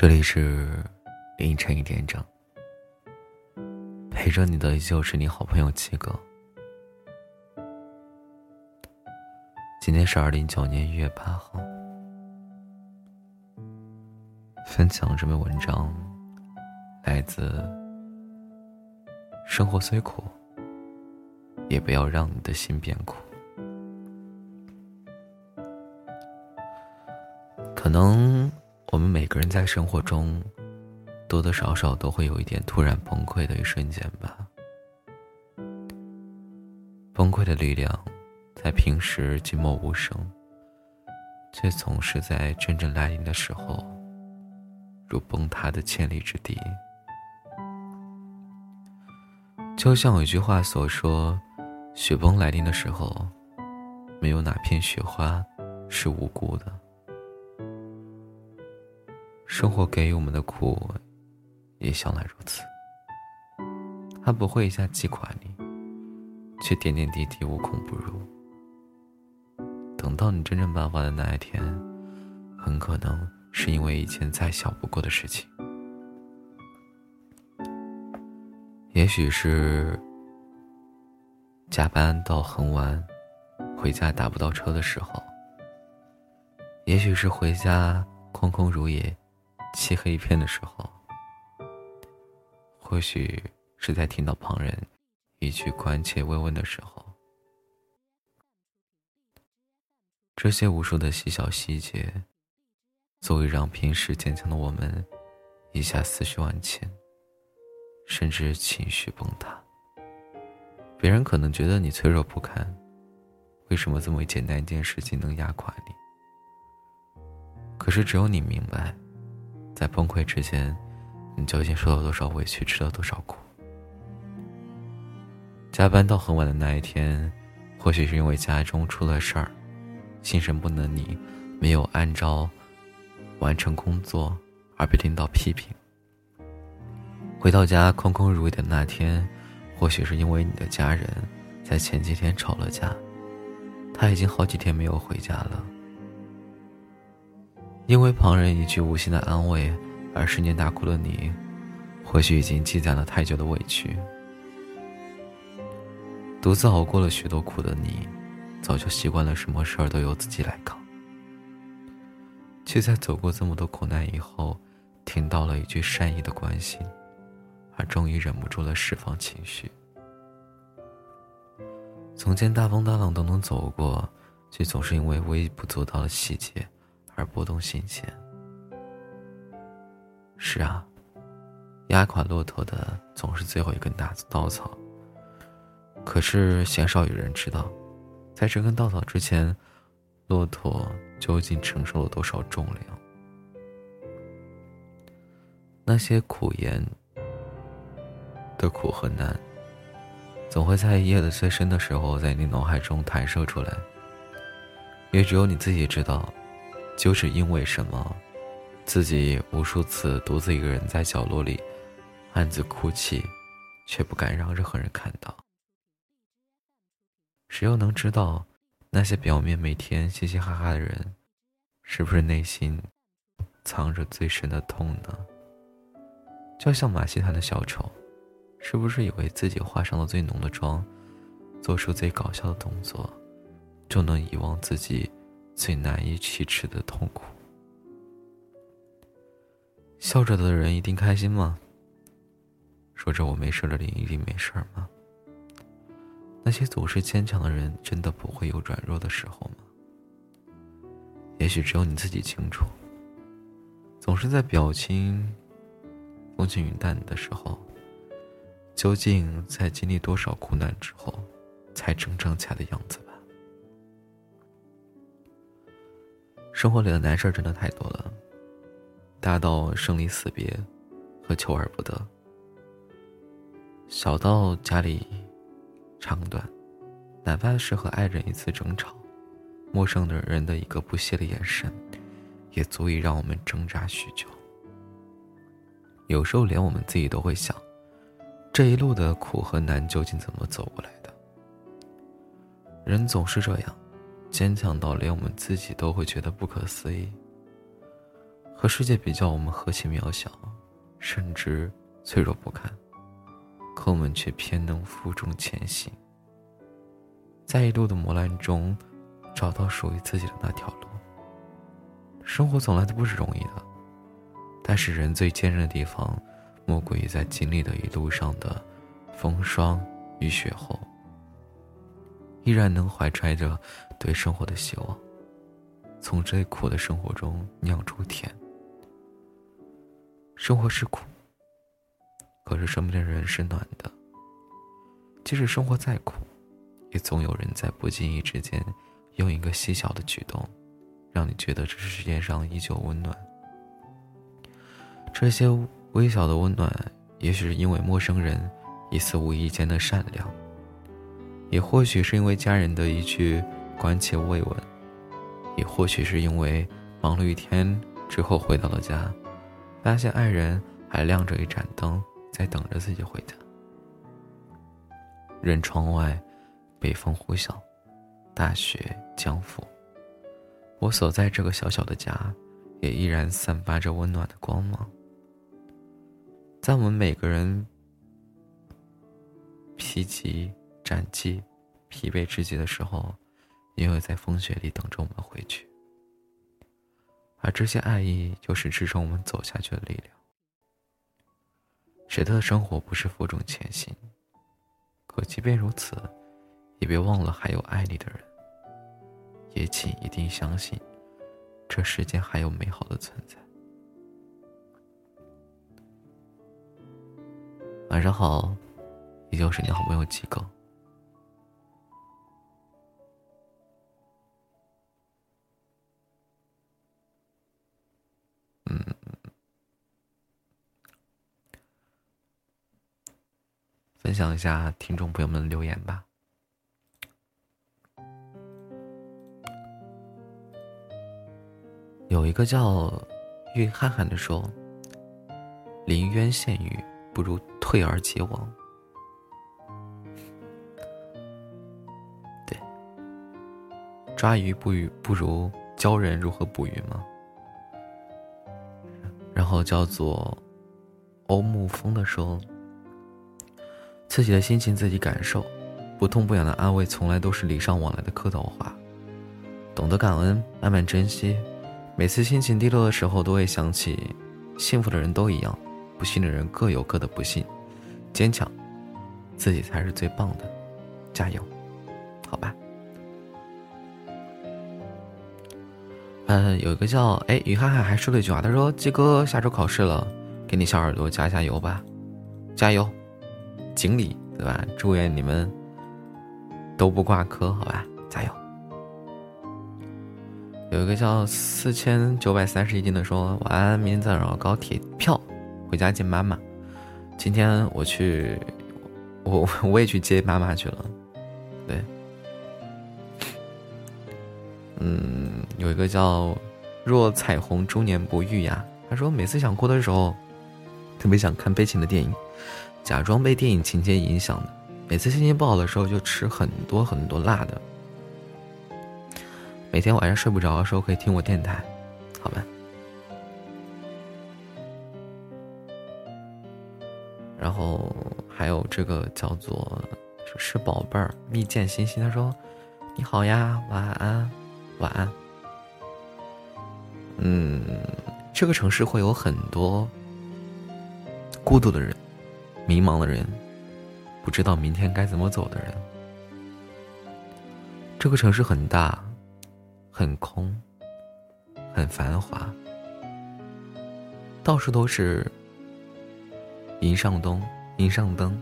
这里是凌晨一点整，陪着你的依旧是你好朋友七哥。今天是二零一九年一月八号，分享这篇文章来自《生活虽苦，也不要让你的心变苦》。可能。我们每个人在生活中，多多少少都会有一点突然崩溃的一瞬间吧。崩溃的力量，在平时静默无声，却总是在真正来临的时候，如崩塌的千里之堤。就像有一句话所说：“雪崩来临的时候，没有哪片雪花是无辜的。”生活给予我们的苦，也向来如此。它不会一下击垮你，却点点滴滴无孔不入。等到你真正爆发的那一天，很可能是因为一件再小不过的事情。也许是加班到很晚，回家打不到车的时候；也许是回家空空如也。漆黑一片的时候，或许是在听到旁人一句关切慰问的时候，这些无数的细小细节，足以让平时坚强的我们一下思绪万千，甚至情绪崩塌。别人可能觉得你脆弱不堪，为什么这么简单一件事情能压垮你？可是只有你明白。在崩溃之前，你究竟受了多少委屈，吃了多少苦？加班到很晚的那一天，或许是因为家中出了事儿，心神不能宁，没有按照完成工作而被领导批评。回到家空空如也的那天，或许是因为你的家人在前几天吵了架，他已经好几天没有回家了。因为旁人一句无心的安慰而瞬间大哭的你，或许已经积攒了太久的委屈。独自熬过了许多苦的你，早就习惯了什么事儿都由自己来扛。却在走过这么多苦难以后，听到了一句善意的关心，而终于忍不住了释放情绪。从前大风大浪都能走过，却总是因为微不足道的细节。而拨动心弦。是啊，压垮骆驼的总是最后一根大稻草。可是鲜少有人知道，在这根稻草之前，骆驼究竟承受了多少重量？那些苦言的苦和难，总会在夜的最深的时候，在你脑海中弹射出来。也只有你自己知道。就是因为什么，自己无数次独自一个人在角落里暗自哭泣，却不敢让任何人看到。谁又能知道，那些表面每天嘻嘻哈哈的人，是不是内心藏着最深的痛呢？就像马戏团的小丑，是不是以为自己化上了最浓的妆，做出最搞笑的动作，就能遗忘自己？最难以启齿的痛苦。笑着的人一定开心吗？说着我没事的人一定没事吗？那些总是坚强的人，真的不会有软弱的时候吗？也许只有你自己清楚。总是在表情风轻云淡的时候，究竟在经历多少苦难之后，才成长起来的样子吧。生活里的难事儿真的太多了，大到生离死别和求而不得，小到家里长短，哪怕是和爱人一次争吵，陌生的人的一个不屑的眼神，也足以让我们挣扎许久。有时候连我们自己都会想，这一路的苦和难究竟怎么走过来的？人总是这样。坚强到连我们自己都会觉得不可思议。和世界比较，我们何其渺小，甚至脆弱不堪，可我们却偏能负重前行，在一路的磨难中，找到属于自己的那条路。生活从来都不是容易的，但是人最坚韧的地方，莫过于在经历了一路上的风霜与雪后，依然能怀揣着对生活的希望，从最苦的生活中酿出甜。生活是苦，可是身边的人是暖的。即使生活再苦，也总有人在不经意之间，用一个细小的举动。让你觉得这世界上依旧温暖。这些微小的温暖，也许是因为陌生人一次无意间的善良，也或许是因为家人的一句关切慰问，也或许是因为忙了一天之后回到了家，发现爱人还亮着一盏灯在等着自己回家。任窗外北风呼啸，大雪将覆。我所在这个小小的家，也依然散发着温暖的光芒。在我们每个人疲极、战绩、疲惫之极的时候，也会在风雪里等着我们回去。而这些爱意，就是支撑我们走下去的力量。谁的生活不是负重前行？可即便如此，也别忘了还有爱你的人。也请一定相信，这世间还有美好的存在。晚上好，依旧是你好朋友几个。享一下听众朋友们的留言吧。有一个叫玉汉汉的说：“临渊羡鱼，不如退而结网。”对，抓鱼不鱼不如教人如何捕鱼吗？然后叫做欧沐风的说：“自己的心情自己感受，不痛不痒的安慰从来都是礼尚往来的客套话，懂得感恩，慢慢珍惜。”每次心情低落的时候，都会想起，幸福的人都一样，不幸的人各有各的不幸。坚强，自己才是最棒的，加油，好吧。嗯，有一个叫哎于涵涵还说了一句话，他说：“鸡哥下周考试了，给你小耳朵加加油吧，加油，锦鲤对吧？祝愿你们都不挂科，好吧，加油。”有一个叫四千九百三十一斤的说晚安，明天早上高铁票，回家见妈妈。今天我去，我 我也去接妈妈去了。对，嗯，有一个叫若彩虹终年不遇呀，他说每次想哭的时候，特别想看悲情的电影，假装被电影情节影响的。每次心情不好的时候，就吃很多很多辣的。每天晚上睡不着的时候可以听我电台，好吧。然后还有这个叫做是宝贝儿蜜饯星星，他说：“你好呀，晚安，晚安。”嗯，这个城市会有很多孤独的人、迷茫的人、不知道明天该怎么走的人。这个城市很大。很空，很繁华，到处都是迎上灯，迎上灯，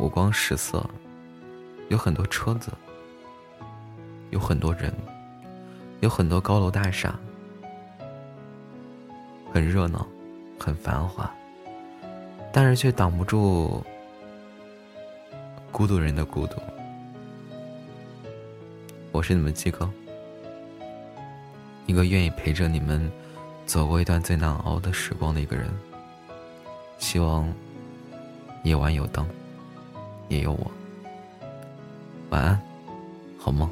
五光十色，有很多车子，有很多人，有很多高楼大厦，很热闹，很繁华，但是却挡不住孤独人的孤独。我是你们鸡哥。一个愿意陪着你们走过一段最难熬的时光的一个人。希望夜晚有灯，也有我。晚安，好梦。